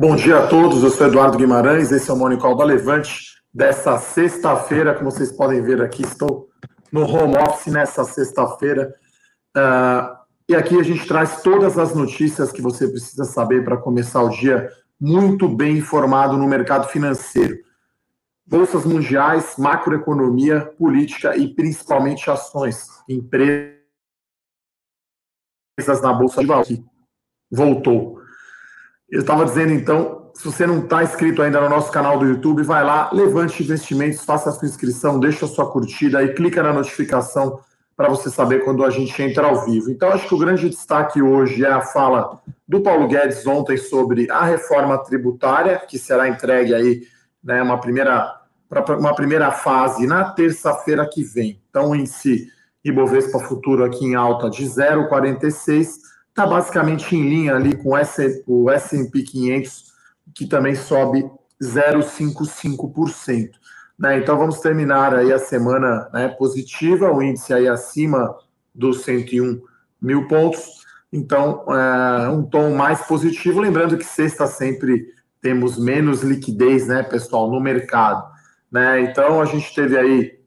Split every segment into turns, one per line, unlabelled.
Bom dia a todos, eu sou Eduardo Guimarães, esse é o Monicol da Levante dessa sexta-feira, como vocês podem ver aqui, estou no home office nessa sexta-feira. Uh, e aqui a gente traz todas as notícias que você precisa saber para começar o dia muito bem informado no mercado financeiro. Bolsas mundiais, macroeconomia, política e principalmente ações, empresas na Bolsa de Valores. Voltou. Eu estava dizendo, então, se você não está inscrito ainda no nosso canal do YouTube, vai lá, levante investimentos, faça a sua inscrição, deixa a sua curtida e clica na notificação para você saber quando a gente entra ao vivo. Então, acho que o grande destaque hoje é a fala do Paulo Guedes ontem sobre a reforma tributária, que será entregue aí, né, uma primeira uma primeira fase na terça-feira que vem. Então, em si, Ibovespa Futuro aqui em alta de 0,46 está basicamente em linha ali com o S&P 500, que também sobe 0,55%. Né? Então vamos terminar aí a semana né, positiva, o índice aí acima dos 101 mil pontos. Então, é, um tom mais positivo, lembrando que sexta sempre temos menos liquidez, né, pessoal, no mercado. Né? Então a gente teve aí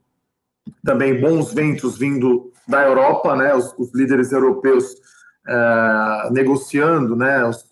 também bons ventos vindo da Europa, né? Os, os líderes europeus é, negociando, né, os,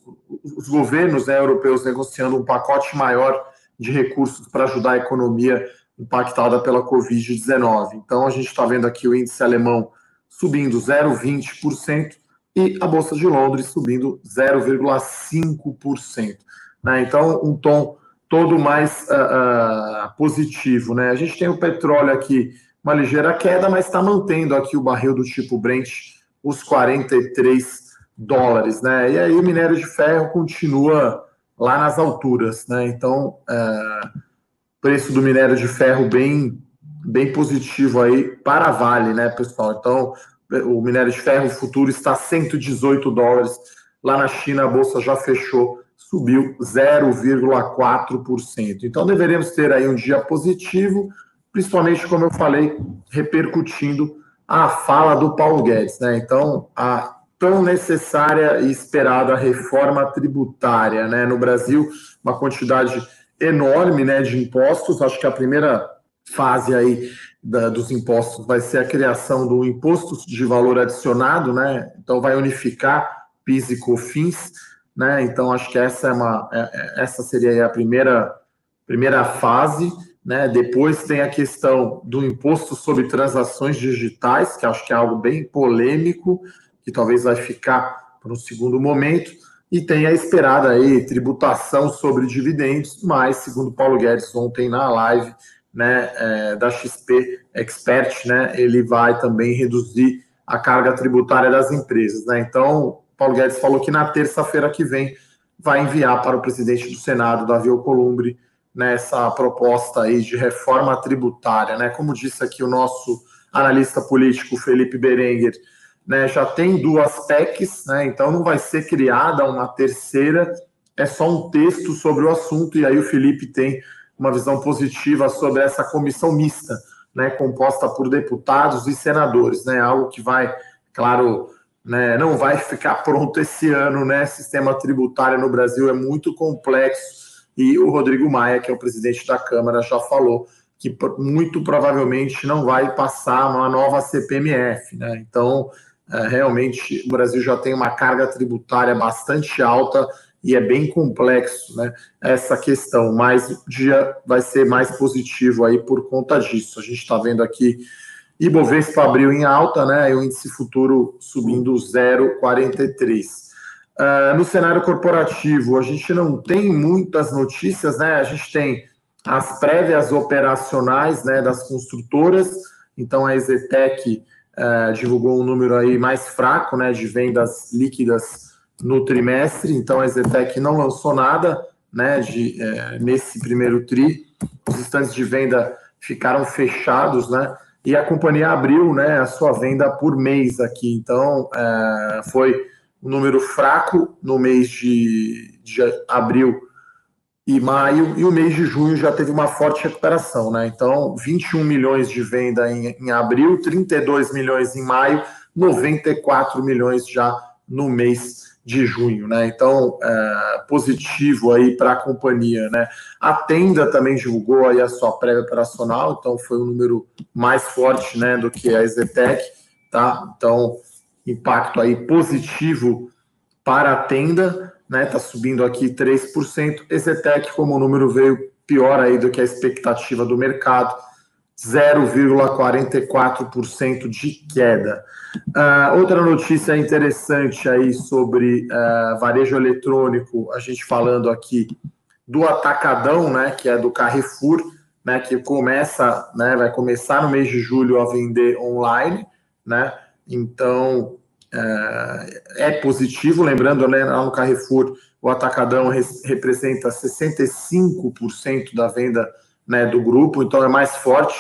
os governos né, europeus negociando um pacote maior de recursos para ajudar a economia impactada pela Covid-19. Então, a gente está vendo aqui o índice alemão subindo 0,20% e a Bolsa de Londres subindo 0,5%. Né? Então, um tom todo mais uh, uh, positivo. Né? A gente tem o petróleo aqui, uma ligeira queda, mas está mantendo aqui o barril do tipo Brent os 43 dólares, né? E aí o minério de ferro continua lá nas alturas, né? Então, é, preço do minério de ferro bem, bem positivo aí para a Vale, né, pessoal? Então, o minério de ferro futuro está 118 dólares. Lá na China, a bolsa já fechou, subiu 0,4%. Então, deveremos ter aí um dia positivo, principalmente, como eu falei, repercutindo a fala do Paulo Guedes, né? Então, a tão necessária e esperada reforma tributária, né? No Brasil, uma quantidade enorme, né, de impostos. Acho que a primeira fase aí da, dos impostos vai ser a criação do imposto de valor adicionado, né? Então, vai unificar PIS e COFINS, né? Então, acho que essa é uma, é, é, essa seria a primeira primeira fase. Né? Depois tem a questão do imposto sobre transações digitais, que acho que é algo bem polêmico, que talvez vai ficar para um segundo momento. E tem a esperada aí tributação sobre dividendos, mas, segundo Paulo Guedes ontem na live né, é, da XP Expert, né, ele vai também reduzir a carga tributária das empresas. Né? Então, Paulo Guedes falou que na terça-feira que vem vai enviar para o presidente do Senado, Davi Alcolumbre, nessa proposta aí de reforma tributária, né? Como disse aqui o nosso analista político Felipe Berenguer, né? Já tem duas PECs, né? Então não vai ser criada uma terceira, é só um texto sobre o assunto e aí o Felipe tem uma visão positiva sobre essa comissão mista, né? Composta por deputados e senadores, né? Algo que vai, claro, né, não vai ficar pronto esse ano, né? Sistema tributário no Brasil é muito complexo e o Rodrigo Maia, que é o presidente da Câmara, já falou que muito provavelmente não vai passar uma nova CPMF. Né? Então, é, realmente, o Brasil já tem uma carga tributária bastante alta e é bem complexo né, essa questão, mas o dia vai ser mais positivo aí por conta disso. A gente está vendo aqui Ibovespa abriu em alta, né, e o índice futuro subindo 0,43. Uh, no cenário corporativo, a gente não tem muitas notícias, né? A gente tem as prévias operacionais né, das construtoras, então a Exetec uh, divulgou um número aí mais fraco né, de vendas líquidas no trimestre, então a Exetec não lançou nada né, de, uh, nesse primeiro TRI, os estantes de venda ficaram fechados, né? E a companhia abriu né, a sua venda por mês aqui, então eh, foi um número fraco no mês de, de abril e maio, e o mês de junho já teve uma forte recuperação, né? Então, 21 milhões de venda em, em abril, 32 milhões em maio, 94 milhões já no mês de junho, né? Então, é, positivo aí para a companhia, né? A Tenda também divulgou aí a sua prévia operacional, então foi um número mais forte, né, do que a Zetec, tá? Então, impacto aí positivo para a Tenda, né? Tá subindo aqui 3%. Exetec, como o número veio pior aí do que a expectativa do mercado, 0,44% de queda. Uh, outra notícia interessante aí sobre uh, varejo eletrônico, a gente falando aqui do Atacadão, né, que é do Carrefour, né, que começa, né, vai começar no mês de julho a vender online, né, então é positivo, lembrando, né, lá no Carrefour, o Atacadão representa 65% da venda né, do grupo, então é mais forte,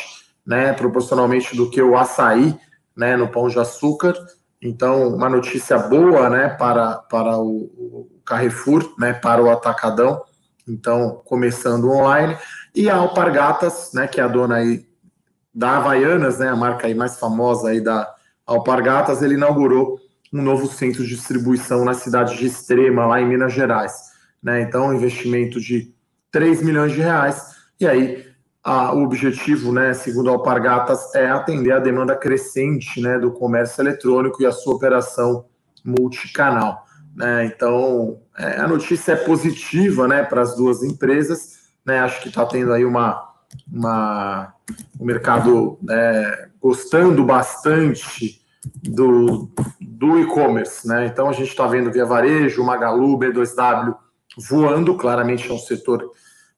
né, proporcionalmente do que o açaí, né, no Pão de Açúcar. Então, uma notícia boa, né, para, para o, o Carrefour, né, para o Atacadão. Então, começando online. E a Alpargatas, né, que é a dona aí da Havaianas, né, a marca aí mais famosa aí da Alpargatas, ele inaugurou um novo centro de distribuição na cidade de Extrema, lá em Minas Gerais. Né? Então, um investimento de 3 milhões de reais. E aí, a, o objetivo, né, segundo a Alpargatas, é atender a demanda crescente né, do comércio eletrônico e a sua operação multicanal. Né? Então, é, a notícia é positiva né, para as duas empresas. Né? Acho que está tendo aí uma, uma, o mercado né, gostando bastante do, do e-commerce. Né? Então, a gente está vendo Via Varejo, Magalu, B2W voando, claramente é um setor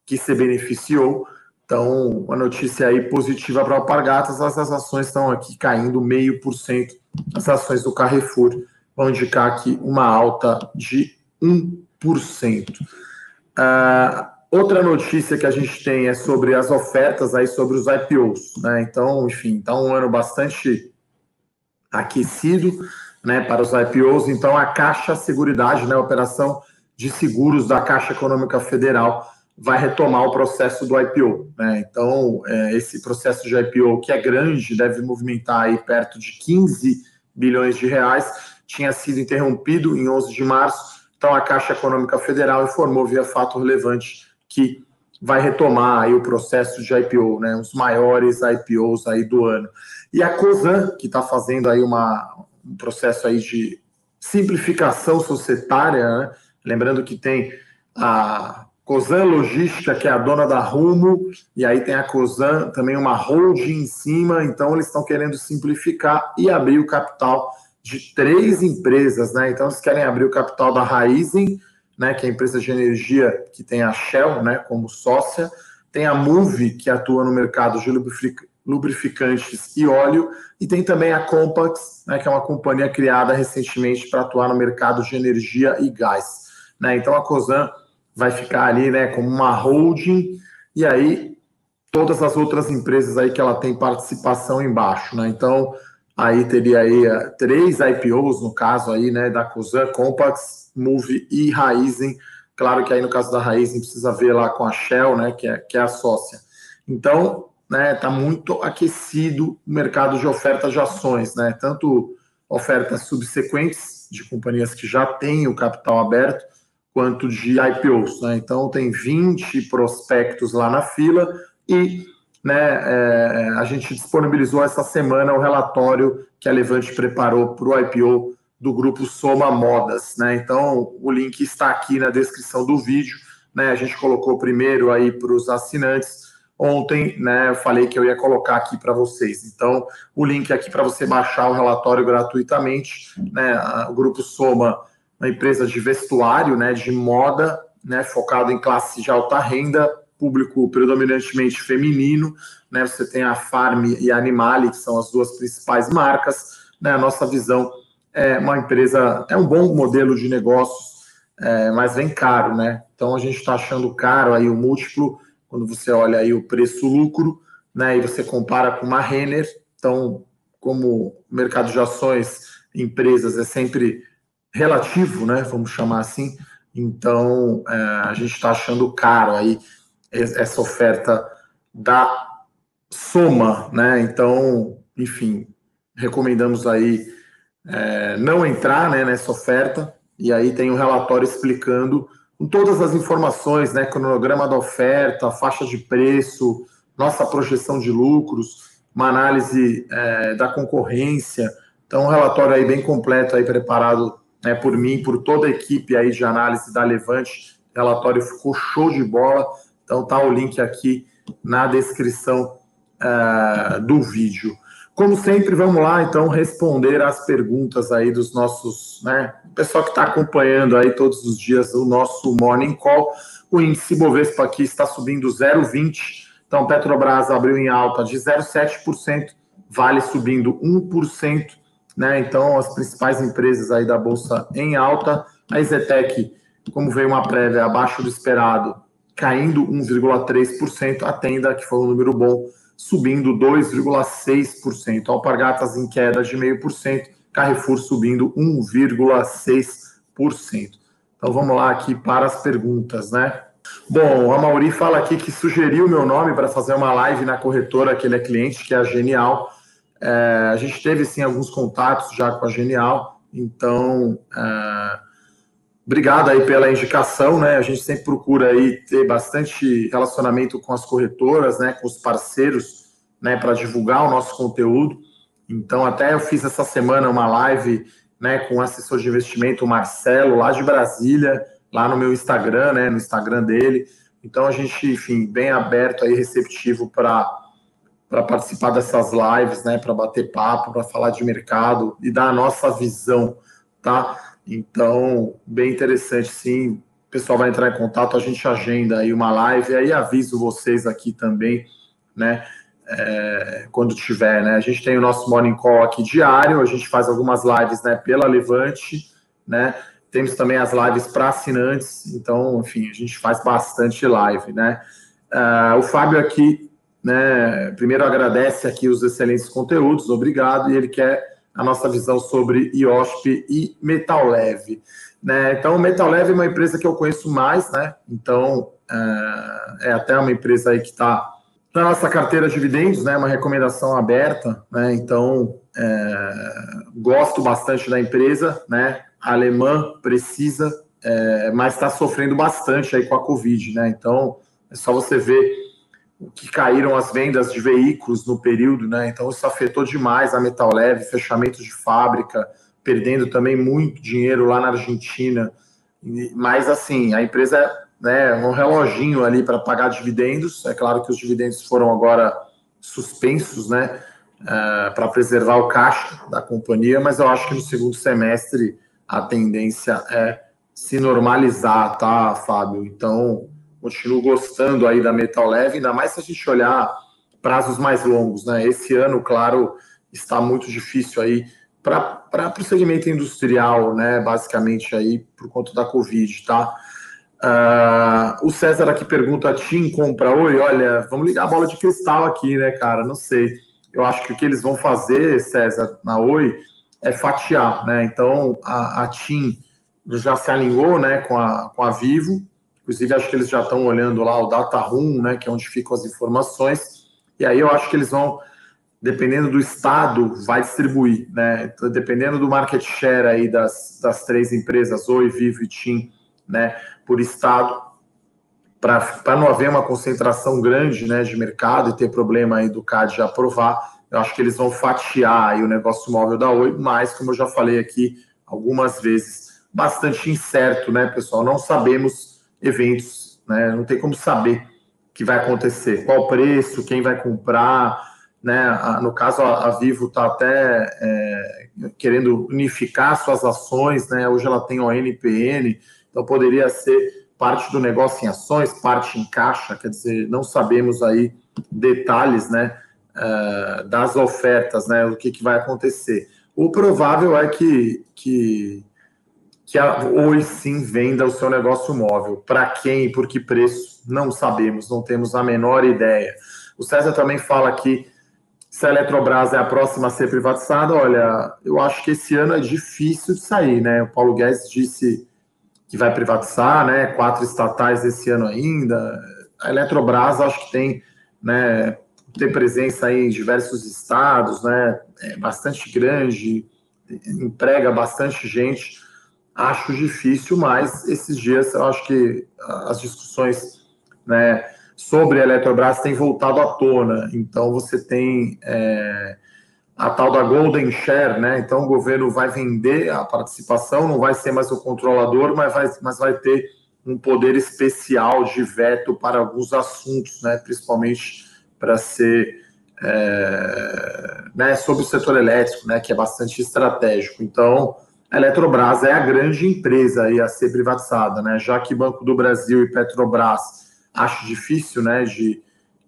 que se beneficiou. Então, uma notícia aí positiva para o Alpargatas, as ações estão aqui caindo meio por cento. As ações do Carrefour vão indicar aqui uma alta de 1%. Uh, outra notícia que a gente tem é sobre as ofertas aí sobre os IPOs, né? Então, enfim, está um ano bastante aquecido, né, para os IPOs. Então, a Caixa Seguridade, né, a operação de seguros da Caixa Econômica Federal vai retomar o processo do IPO. Né? Então, é, esse processo de IPO, que é grande, deve movimentar aí perto de 15 bilhões de reais, tinha sido interrompido em 11 de março. Então, a Caixa Econômica Federal informou via fato relevante que vai retomar aí o processo de IPO, né? Os maiores IPOs aí do ano. E a COSAN, que está fazendo aí uma, um processo aí de simplificação societária, né? lembrando que tem a Cosan Logística, que é a dona da Rumo, e aí tem a Cosan, também uma holding em cima, então eles estão querendo simplificar e abrir o capital de três empresas, né? Então eles querem abrir o capital da Raizen, né, que é a empresa de energia que tem a Shell, né, como sócia, tem a Move, que atua no mercado de lubrificantes e óleo, e tem também a Compax, né, que é uma companhia criada recentemente para atuar no mercado de energia e gás. Né? Então a Cosan vai ficar ali, né, como uma holding, e aí todas as outras empresas aí que ela tem participação embaixo, né? Então, aí teria aí uh, três IPOs, no caso aí, né, da Cosan, Compax, Move e Raizen. Claro que aí no caso da Raizen precisa ver lá com a Shell, né, que é, que é a sócia. Então, né, tá muito aquecido o mercado de ofertas de ações, né? Tanto ofertas subsequentes de companhias que já têm o capital aberto, quanto de IPOs. Né? Então, tem 20 prospectos lá na fila e né, é, a gente disponibilizou essa semana o relatório que a Levante preparou para o IPO do grupo Soma Modas. Né? Então, o link está aqui na descrição do vídeo. Né? A gente colocou primeiro aí para os assinantes. Ontem, né, eu falei que eu ia colocar aqui para vocês. Então, o link aqui para você baixar o relatório gratuitamente. Né? O grupo Soma uma empresa de vestuário, né, de moda, né, focado em classe de alta renda, público predominantemente feminino, né, você tem a Farm e a Animale, que são as duas principais marcas, né, a nossa visão é uma empresa, é um bom modelo de negócios, é, mas vem caro, né, então a gente está achando caro aí o múltiplo, quando você olha aí o preço-lucro, né, e você compara com uma Renner, então, como o mercado de ações, empresas é sempre relativo, né? Vamos chamar assim. Então, é, a gente está achando caro aí essa oferta da Soma, né? Então, enfim, recomendamos aí é, não entrar né, nessa oferta, e aí tem um relatório explicando com todas as informações, né, cronograma da oferta, faixa de preço, nossa projeção de lucros, uma análise é, da concorrência, então um relatório aí bem completo aí preparado né, por mim, por toda a equipe aí de análise da Levante, o relatório ficou show de bola, então tá o link aqui na descrição uh, do vídeo. Como sempre, vamos lá então responder as perguntas aí dos nossos, né, pessoal que está acompanhando aí todos os dias o nosso Morning Call. O índice Bovespa aqui está subindo 0,20, então Petrobras abriu em alta de 0,7%, Vale subindo 1%, né? Então as principais empresas aí da bolsa em alta, a Zetec, como veio uma prévia abaixo do esperado, caindo 1,3%, a Tenda, que foi um número bom, subindo 2,6%. Alpargatas em queda de 0,5%, Carrefour subindo 1,6%. Então vamos lá aqui para as perguntas, né? Bom, a Mauri fala aqui que sugeriu meu nome para fazer uma live na corretora que ele é cliente, que é a Genial. É, a gente teve sim alguns contatos já com a Genial, então é, obrigado aí pela indicação, né? A gente sempre procura aí ter bastante relacionamento com as corretoras, né? Com os parceiros, né? Para divulgar o nosso conteúdo. Então, até eu fiz essa semana uma live, né? Com o assessor de investimento, Marcelo, lá de Brasília, lá no meu Instagram, né? No Instagram dele. Então, a gente, enfim, bem aberto aí, receptivo para para participar dessas lives, né, para bater papo, para falar de mercado e dar a nossa visão, tá? Então, bem interessante, sim. O pessoal vai entrar em contato, a gente agenda aí uma live, aí aviso vocês aqui também, né? É, quando tiver, né? A gente tem o nosso morning call aqui diário, a gente faz algumas lives, né? Pela Levante, né? Temos também as lives para assinantes, então, enfim, a gente faz bastante live, né? Uh, o Fábio aqui, né? Primeiro agradece aqui os excelentes conteúdos, obrigado, e ele quer a nossa visão sobre IOSP e Metal Leve. Né? Então, Metal Leve é uma empresa que eu conheço mais, né? Então, é, é até uma empresa aí que está na nossa carteira de dividendos, né? Uma recomendação aberta, né? Então, é, gosto bastante da empresa, né? A alemã precisa, é, mas está sofrendo bastante aí com a Covid, né? Então, é só você ver que caíram as vendas de veículos no período, né? Então isso afetou demais a Metal Leve, fechamento de fábrica, perdendo também muito dinheiro lá na Argentina. Mas assim, a empresa é né, um reloginho ali para pagar dividendos. É claro que os dividendos foram agora suspensos, né? Uh, para preservar o caixa da companhia, mas eu acho que no segundo semestre a tendência é se normalizar, tá, Fábio? Então, continuo gostando aí da Metal Leve, ainda mais se a gente olhar prazos mais longos, né? Esse ano, claro, está muito difícil aí para o segmento industrial, né? Basicamente aí por conta da Covid, tá? Uh, o César aqui pergunta: Tim compra oi? Olha, vamos ligar a bola de cristal aqui, né, cara? Não sei. Eu acho que o que eles vão fazer, César, na Oi, é fatiar, né? Então a, a TIM já se alinhou né, com, a, com a Vivo, Inclusive, acho que eles já estão olhando lá o data room, né, que é onde ficam as informações. E aí eu acho que eles vão, dependendo do estado, vai distribuir, né? Então, dependendo do market share aí das, das três empresas, Oi, Vivo e TIM, né, por estado, para não haver uma concentração grande, né, de mercado e ter problema aí do CAD aprovar, eu acho que eles vão fatiar aí o negócio móvel da Oi, mas como eu já falei aqui algumas vezes, bastante incerto, né, pessoal? Não sabemos eventos, né? Não tem como saber o que vai acontecer, qual preço, quem vai comprar, né? No caso, a Vivo está até é, querendo unificar suas ações, né? Hoje ela tem o NPN, então poderia ser parte do negócio em ações, parte em caixa, quer dizer, não sabemos aí detalhes, né? Uh, das ofertas, né? O que, que vai acontecer. O provável é que, que que Oi sim venda o seu negócio móvel. Para quem e por que preço? Não sabemos, não temos a menor ideia. O César também fala que se a Eletrobras é a próxima a ser privatizada, olha, eu acho que esse ano é difícil de sair, né? O Paulo Guedes disse que vai privatizar, né? Quatro estatais esse ano ainda. A Eletrobras acho que tem, né? Tem presença em diversos estados, né? É bastante grande, emprega bastante gente acho difícil, mas esses dias eu acho que as discussões né, sobre a Eletrobras têm voltado à tona. Então você tem é, a tal da Golden Share, né? Então o governo vai vender a participação, não vai ser mais o controlador, mas vai, mas vai ter um poder especial de veto para alguns assuntos, né? Principalmente para ser é, né, sobre o setor elétrico, né? Que é bastante estratégico. Então a Eletrobras é a grande empresa a ser privatizada, né? Já que Banco do Brasil e Petrobras acho difícil, né? De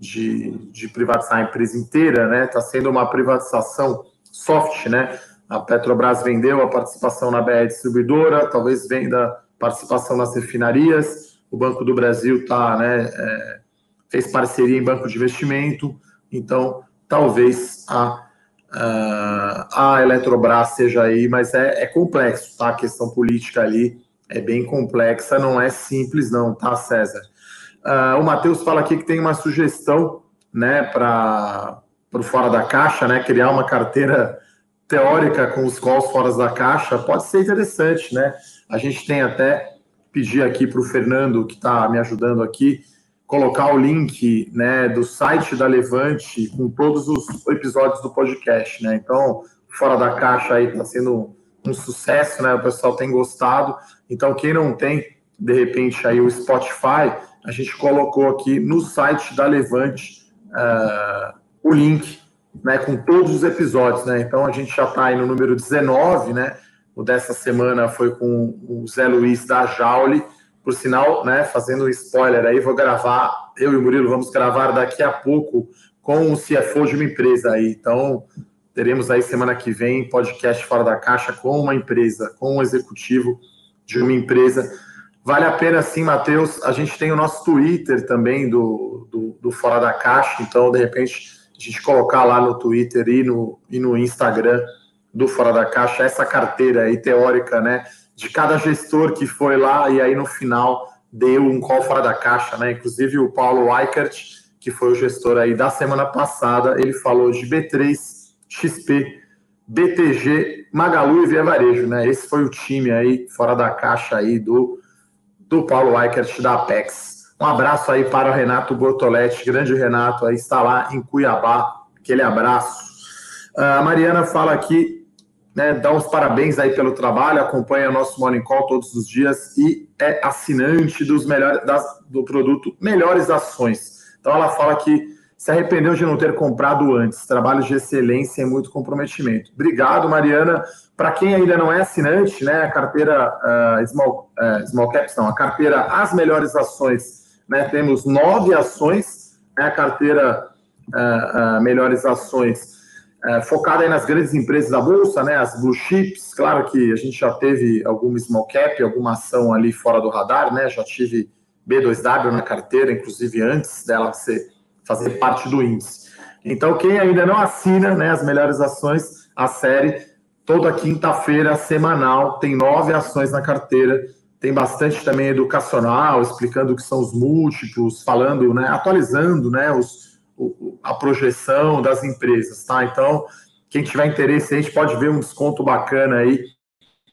de, de privatizar a empresa inteira, né? Está sendo uma privatização soft, né? A Petrobras vendeu a participação na BR Distribuidora, talvez venda participação nas refinarias. O Banco do Brasil tá, né, é, fez parceria em banco de investimento, então talvez a, a Eletrobras seja aí, mas é, é complexo, tá? A questão política ali é bem complexa, não é simples, não, tá, César? Uh, o Matheus fala aqui que tem uma sugestão né, para o fora da caixa, né, criar uma carteira teórica com os calls fora da caixa. Pode ser interessante, né? A gente tem até pedir aqui para o Fernando, que está me ajudando aqui, colocar o link né, do site da Levante com todos os episódios do podcast, né? Então, fora da caixa aí está sendo um sucesso, né? O pessoal tem gostado. Então, quem não tem, de repente, aí o Spotify a gente colocou aqui no site da Levante uh, o link né, com todos os episódios. Né? Então a gente já está aí no número 19, né? O dessa semana foi com o Zé Luiz da Jaule. Por sinal, né, fazendo um spoiler aí, vou gravar, eu e o Murilo vamos gravar daqui a pouco com o CFO de uma empresa aí. Então, teremos aí semana que vem podcast Fora da Caixa com uma empresa, com um executivo de uma empresa Vale a pena sim, Matheus. A gente tem o nosso Twitter também do, do, do, Fora da Caixa, então, de repente, a gente colocar lá no Twitter e no, e no Instagram do Fora da Caixa essa carteira aí teórica, né? De cada gestor que foi lá e aí no final deu um call fora da caixa, né? Inclusive o Paulo Weickert, que foi o gestor aí da semana passada, ele falou de B3, XP, BTG, Magalu e Via Varejo, né? Esse foi o time aí fora da caixa aí do do Paulo Weickert da Apex. Um abraço aí para o Renato Bortoletti, grande Renato, aí está lá em Cuiabá. Aquele abraço. A Mariana fala aqui, né, dá uns parabéns aí pelo trabalho, acompanha nosso Morning Call todos os dias e é assinante dos melhores, das, do produto Melhores Ações. Então ela fala que se arrependeu de não ter comprado antes. Trabalho de excelência e muito comprometimento. Obrigado, Mariana. Para quem ainda não é assinante, né, a carteira uh, small, uh, small Caps, não, a carteira As Melhores Ações, né, temos nove ações, né, a carteira uh, Melhores Ações, focada aí nas grandes empresas da Bolsa, né, as blue chips, claro que a gente já teve alguma small cap, alguma ação ali fora do radar, né, já tive B2W na carteira, inclusive antes dela ser, fazer parte do índice. Então, quem ainda não assina né, as melhores ações, a série toda quinta-feira semanal, tem nove ações na carteira, tem bastante também educacional, explicando o que são os múltiplos, falando, né, atualizando, né, os, a projeção das empresas, tá? Então, quem tiver interesse, a gente pode ver um desconto bacana aí.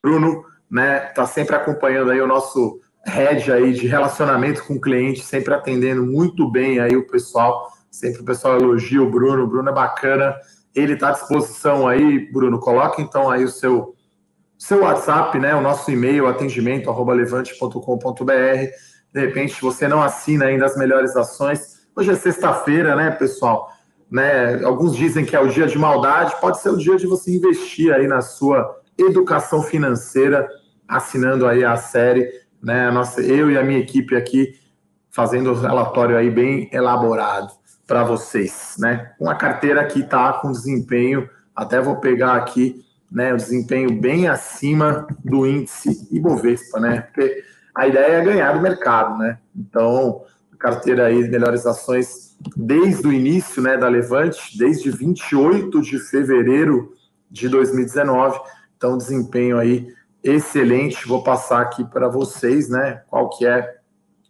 Bruno, né, tá sempre acompanhando aí o nosso head aí de relacionamento com o cliente, sempre atendendo muito bem aí o pessoal, sempre o pessoal elogia o Bruno, o Bruno é bacana, ele está à disposição aí, Bruno. Coloque então aí o seu, seu WhatsApp, né? O nosso e-mail, atendimento, arroba levante.com.br. De repente, você não assina ainda as melhores ações. Hoje é sexta-feira, né, pessoal? Né? Alguns dizem que é o dia de maldade, pode ser o dia de você investir aí na sua educação financeira, assinando aí a série, né? Nossa, eu e a minha equipe aqui fazendo o relatório aí bem elaborado para vocês, né? Uma carteira que está com desempenho, até vou pegar aqui, né, o desempenho bem acima do índice Ibovespa, né? Porque a ideia é ganhar do mercado, né? Então, carteira aí de melhores ações desde o início, né, da Levante, desde 28 de fevereiro de 2019. Então, desempenho aí excelente. Vou passar aqui para vocês, né, qual que é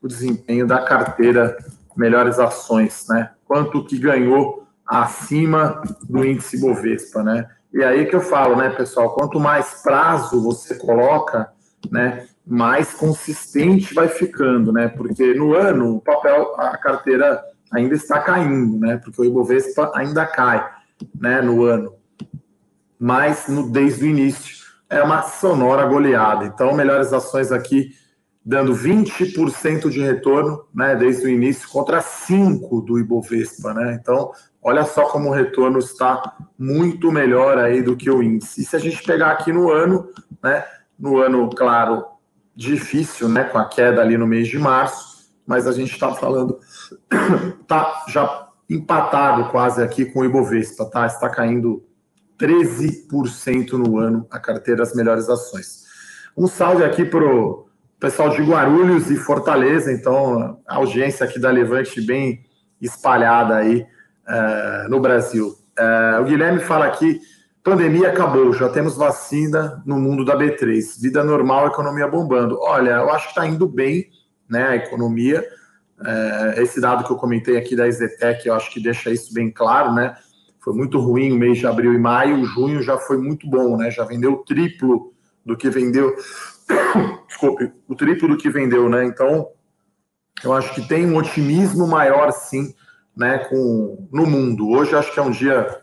o desempenho da carteira melhores ações, né? Quanto que ganhou acima do índice Bovespa, né? E aí que eu falo, né, pessoal, quanto mais prazo você coloca, né, mais consistente vai ficando, né? Porque no ano o papel, a carteira ainda está caindo, né? Porque o Ibovespa ainda cai, né, no ano. Mas no, desde o início é uma sonora goleada. Então, melhores ações aqui dando 20% de retorno, né, desde o início contra 5 do Ibovespa, né? Então, olha só como o retorno está muito melhor aí do que o índice. E se a gente pegar aqui no ano, né, no ano, claro, difícil, né, com a queda ali no mês de março, mas a gente está falando, tá já empatado quase aqui com o Ibovespa, tá? Está caindo 13% no ano a carteira das melhores ações. Um salve aqui para o pessoal de Guarulhos e Fortaleza, então a audiência aqui da Levante bem espalhada aí uh, no Brasil. Uh, o Guilherme fala aqui, pandemia acabou, já temos vacina no mundo da B3, vida normal, economia bombando. Olha, eu acho que está indo bem, né, a economia. Uh, esse dado que eu comentei aqui da Exetec, eu acho que deixa isso bem claro, né? Foi muito ruim o mês de abril e maio, junho já foi muito bom, né? Já vendeu o triplo do que vendeu desculpe, o triplo do que vendeu, né? Então, eu acho que tem um otimismo maior, sim, né, com, no mundo. Hoje acho que é um dia,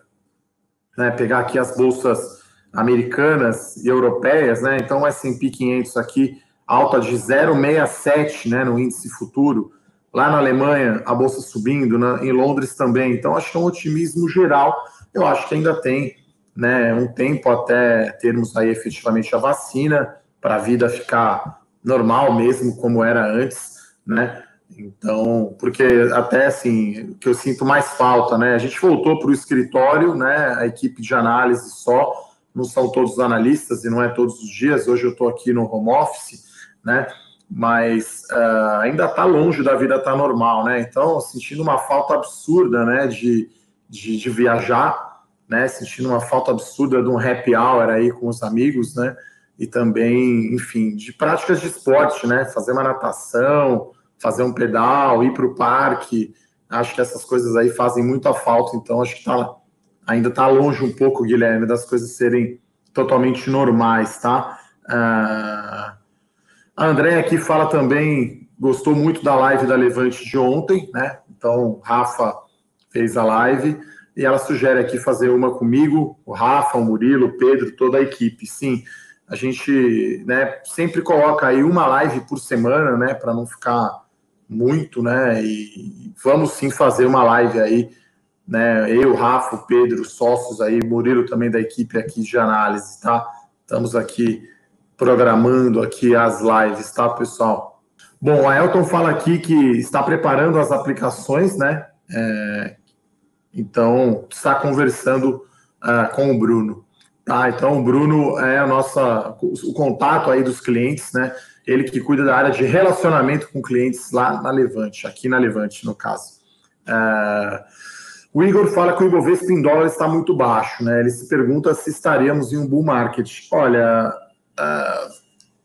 né, pegar aqui as bolsas americanas e europeias, né? Então, o S&P 500 aqui alta de 0,67, né, no índice futuro. Lá na Alemanha, a bolsa subindo, né, em Londres também. Então, acho que é um otimismo geral. Eu acho que ainda tem, né, um tempo até termos aí efetivamente a vacina para a vida ficar normal mesmo, como era antes, né? Então, porque até assim, que eu sinto mais falta, né? A gente voltou para o escritório, né? A equipe de análise só, não são todos os analistas e não é todos os dias. Hoje eu estou aqui no home office, né? Mas uh, ainda está longe da vida tá normal, né? Então, sentindo uma falta absurda, né? De, de, de viajar, né? Sentindo uma falta absurda de um happy hour aí com os amigos, né? e também, enfim, de práticas de esporte, né? Fazer uma natação, fazer um pedal, ir para o parque. Acho que essas coisas aí fazem muita falta, então acho que tá, ainda está longe um pouco, Guilherme, das coisas serem totalmente normais, tá? Uh, a Andréia aqui fala também, gostou muito da live da Levante de ontem, né? Então, Rafa fez a live e ela sugere aqui fazer uma comigo, o Rafa, o Murilo, o Pedro, toda a equipe. Sim, a gente né, sempre coloca aí uma live por semana, né, para não ficar muito, né, e vamos sim fazer uma live aí, né, eu, Rafa, Pedro, sócios aí, Murilo também da equipe aqui de análise, tá? Estamos aqui programando aqui as lives, tá, pessoal? Bom, a Elton fala aqui que está preparando as aplicações, né, é, então está conversando uh, com o Bruno. Tá, então o Bruno é a nossa, o contato aí dos clientes, né? Ele que cuida da área de relacionamento com clientes lá na Levante, aqui na Levante, no caso. É... O Igor fala que o Ibovespa em dólar está muito baixo, né? Ele se pergunta se estaríamos em um bull market. Olha, uh,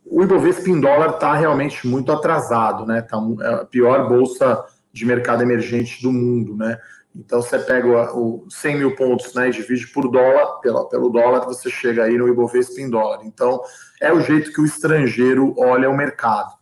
o Ibovespa em dólar está realmente muito atrasado, né? Tá é a pior bolsa de mercado emergente do mundo, né? Então você pega o, 100 mil pontos né, e divide por dólar, pelo dólar, você chega aí no Ibovespa em dólar. Então é o jeito que o estrangeiro olha o mercado.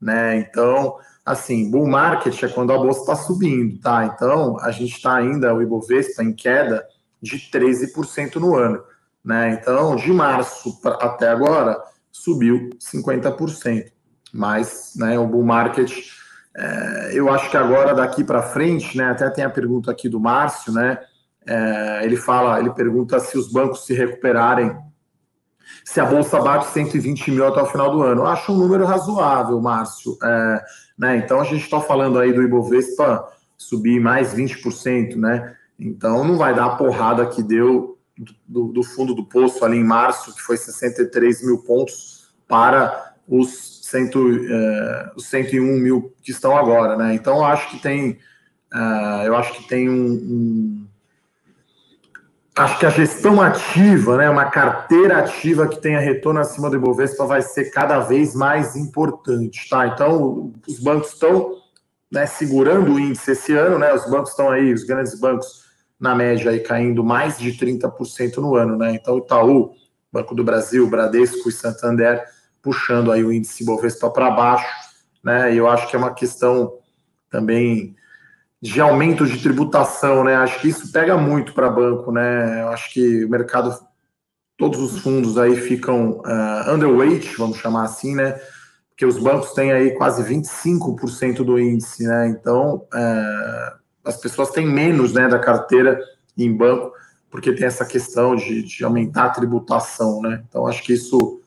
Né? Então, assim, bull market é quando a bolsa está subindo, tá? Então a gente está ainda, o Ibovespa em queda de 13% no ano. Né? Então, de março pra, até agora, subiu 50%. Mas né, o bull market é, eu acho que agora, daqui para frente, né, até tem a pergunta aqui do Márcio, né? É, ele fala, ele pergunta se os bancos se recuperarem, se a bolsa bate 120 mil até o final do ano. Eu acho um número razoável, Márcio. É, né, então a gente está falando aí do Ibovespa subir mais 20%, né? Então não vai dar a porrada que deu do, do fundo do poço ali em março, que foi 63 mil pontos, para os cento, é, os 101 mil que estão agora, né? Então eu acho que tem, uh, eu acho que tem um, um, acho que a gestão ativa, né, uma carteira ativa que tenha retorno acima do Ibovespa vai ser cada vez mais importante, tá? Então os bancos estão né, segurando o índice esse ano, né? Os bancos estão aí, os grandes bancos na média aí caindo mais de 30% no ano, né? Então Itaú, Banco do Brasil, Bradesco e Santander puxando aí o índice Bovespa para baixo, né? Eu acho que é uma questão também de aumento de tributação, né? Acho que isso pega muito para banco, né? Eu acho que o mercado, todos os fundos aí ficam uh, underweight, vamos chamar assim, né? Porque os bancos têm aí quase 25% do índice, né? Então, uh, as pessoas têm menos, né, da carteira em banco, porque tem essa questão de, de aumentar a tributação, né? Então, acho que isso,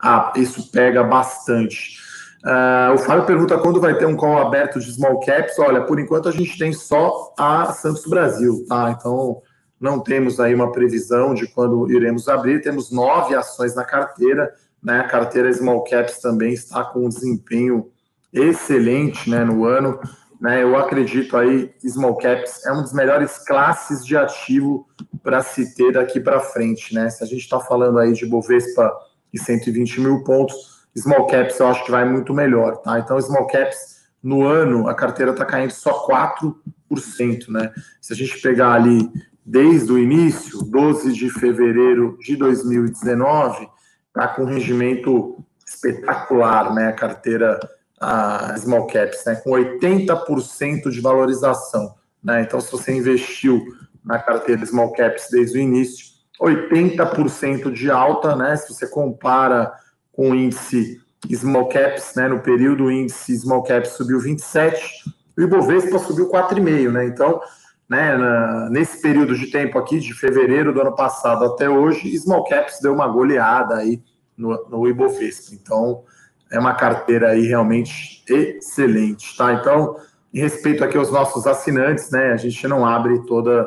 ah, isso pega bastante. Uh, o Fábio pergunta quando vai ter um call aberto de small caps. Olha, por enquanto a gente tem só a Santos Brasil, tá? Então não temos aí uma previsão de quando iremos abrir. Temos nove ações na carteira, né? A carteira small caps também está com um desempenho excelente, né? No ano, né? Eu acredito aí small caps é uma das melhores classes de ativo para se ter daqui para frente, né? Se a gente está falando aí de Bovespa e 120 mil pontos small caps eu acho que vai muito melhor, tá? Então, small caps no ano, a carteira está caindo só 4%, né? Se a gente pegar ali desde o início, 12 de fevereiro de 2019, está com um rendimento espetacular, né? A carteira a small caps, né? Com 80% de valorização, né? Então, se você investiu na carteira small caps desde o início, 80% de alta, né? Se você compara com o índice small caps, né, no período o índice small caps subiu 27 e o Ibovespa subiu 4,5, né? Então, né, na, nesse período de tempo aqui, de fevereiro do ano passado até hoje, small caps deu uma goleada aí no, no Ibovespa. Então, é uma carteira aí realmente excelente, tá? Então, em respeito aqui aos nossos assinantes, né, a gente não abre toda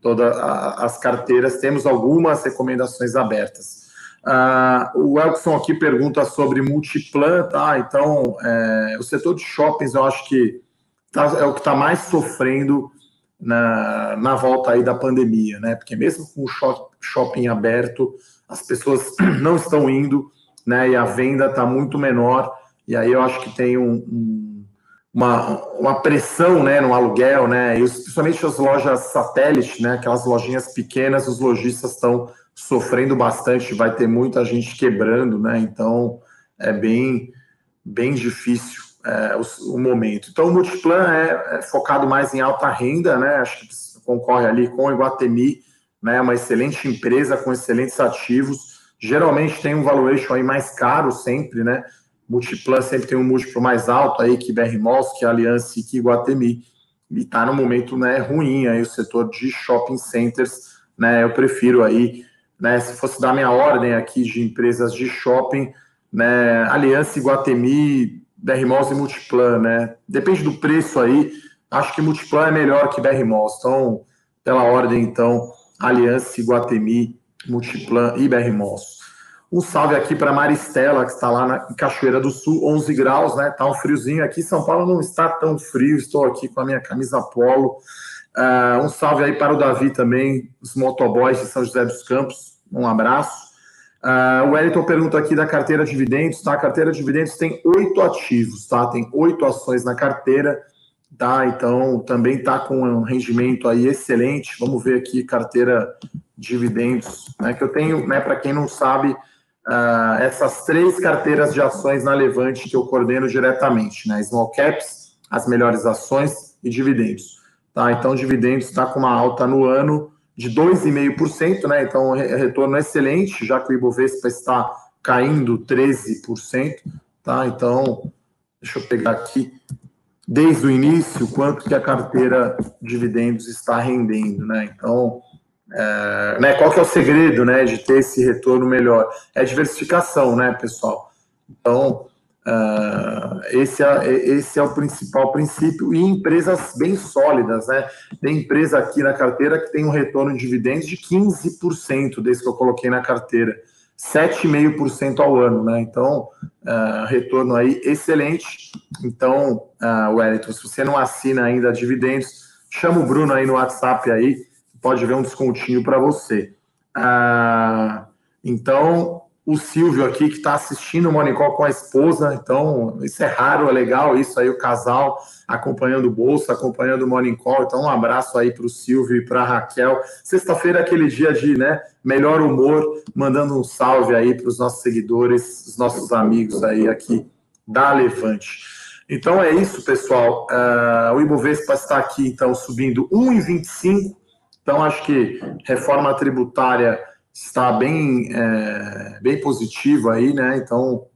todas as carteiras, temos algumas recomendações abertas. Uh, o Elkson aqui pergunta sobre multiplan, tá? Então, é, o setor de shoppings eu acho que tá, é o que está mais sofrendo na, na volta aí da pandemia, né? Porque mesmo com o shopping aberto, as pessoas não estão indo, né? E a venda está muito menor. E aí eu acho que tem um, um, uma, uma pressão né, no aluguel, né? E principalmente as lojas satélite, né? Aquelas lojinhas pequenas, os lojistas estão sofrendo bastante, vai ter muita gente quebrando, né? Então é bem, bem difícil é, o, o, momento. Então o Multiplan é, é, focado mais em alta renda, né? Acho que concorre ali com o Iguatemi, né? Uma excelente empresa com excelentes ativos. Geralmente tem um valuation aí mais caro sempre, né? Multiplan sempre tem um múltiplo mais alto aí que BR Malls, que Aliança e que Iguatemi. E está no momento né, ruim aí o setor de shopping centers, né? Eu prefiro aí né? Se fosse dar minha ordem aqui de empresas de shopping, né? Aliança Iguatemi, BR Malls e Multiplan, né? Depende do preço aí. Acho que Multiplan é melhor que BR Malls. Então, pela ordem, então, Aliança Iguatemi, Multiplan e BR Malls. Um salve aqui para Maristela, que está lá na em Cachoeira do Sul, 11 graus, né? Tá um friozinho aqui. São Paulo não está tão frio. Estou aqui com a minha camisa polo. Uh, um salve aí para o Davi também, os motoboys de São José dos Campos. Um abraço. Uh, o Wellington pergunta aqui da carteira de dividendos, tá? A carteira de dividendos tem oito ativos, tá? Tem oito ações na carteira, tá? Então também tá com um rendimento aí excelente. Vamos ver aqui carteira de dividendos, né? Que eu tenho, né? Para quem não sabe, uh, essas três carteiras de ações na Levante que eu coordeno diretamente, né? Small caps, as melhores ações e dividendos, tá? Então dividendos está com uma alta no ano de 2,5%, né? Então, retorno excelente, já que o Ibovespa está caindo 13%, tá? Então, deixa eu pegar aqui desde o início quanto que a carteira de dividendos está rendendo, né? Então, é, né, qual que é o segredo, né, de ter esse retorno melhor? É diversificação, né, pessoal? Então, Uh, esse, é, esse é o principal princípio, e empresas bem sólidas, né? Tem empresa aqui na carteira que tem um retorno de dividendos de 15%, desde que eu coloquei na carteira, 7,5% ao ano, né? Então, uh, retorno aí excelente. Então, uh, Wellington, se você não assina ainda dividendos, chama o Bruno aí no WhatsApp aí, pode ver um descontinho para você. Uh, então, o Silvio aqui, que está assistindo o Call com a esposa. Então, isso é raro, é legal isso aí, o casal acompanhando o bolso, acompanhando o Morning Call. Então, um abraço aí para o Silvio e para a Raquel. Sexta-feira aquele dia de né, melhor humor, mandando um salve aí para os nossos seguidores, os nossos amigos aí aqui da Levante. Então é isso, pessoal. Uh, o Ibovespa está aqui, então, subindo 1,25. Então, acho que reforma tributária está bem, é, bem positiva aí, né? Então,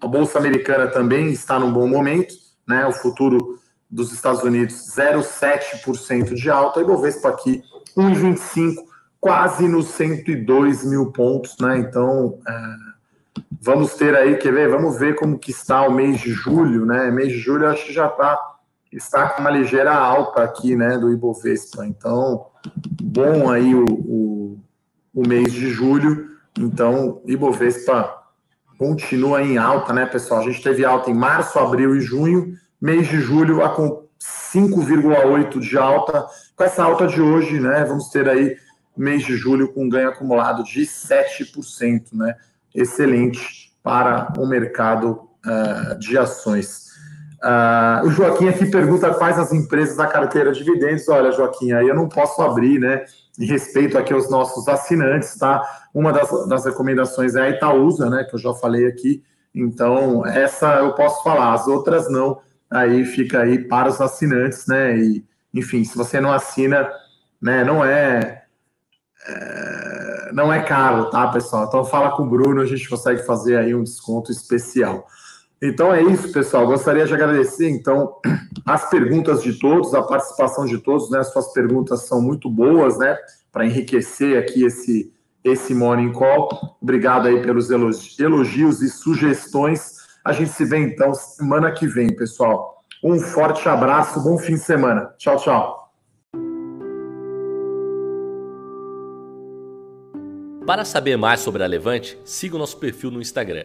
a Bolsa Americana também está num bom momento, né? O futuro dos Estados Unidos, 0,7% de alta, e Bovespa aqui, 1,25%, quase nos 102 mil pontos, né? Então, é, vamos ter aí, quer ver? Vamos ver como que está o mês de julho, né? Mês de julho, acho que já está está com uma ligeira alta aqui, né, do Ibovespa. Então, bom aí o, o o mês de julho. Então, Ibovespa continua em alta, né, pessoal? A gente teve alta em março, abril e junho. Mês de julho, com 5,8 de alta. Com essa alta de hoje, né, vamos ter aí mês de julho com ganho acumulado de 7%, né? Excelente para o mercado uh, de ações. Uh, o Joaquim aqui pergunta quais as empresas da carteira de dividendos. Olha, Joaquim, aí eu não posso abrir, né? Em respeito aqui aos nossos assinantes, tá? Uma das, das recomendações é a Itaúsa, né? Que eu já falei aqui. Então, essa eu posso falar, as outras não. Aí fica aí para os assinantes, né? E, enfim, se você não assina, né? Não é, é não é caro, tá, pessoal? Então fala com o Bruno, a gente consegue fazer aí um desconto especial. Então é isso, pessoal. Gostaria de agradecer, então, as perguntas de todos, a participação de todos, né? Suas perguntas são muito boas, né? Para enriquecer aqui esse, esse Morning Call. Obrigado aí pelos elogios e sugestões. A gente se vê, então, semana que vem, pessoal. Um forte abraço, bom fim de semana. Tchau, tchau.
Para saber mais sobre a Levante, siga o nosso perfil no Instagram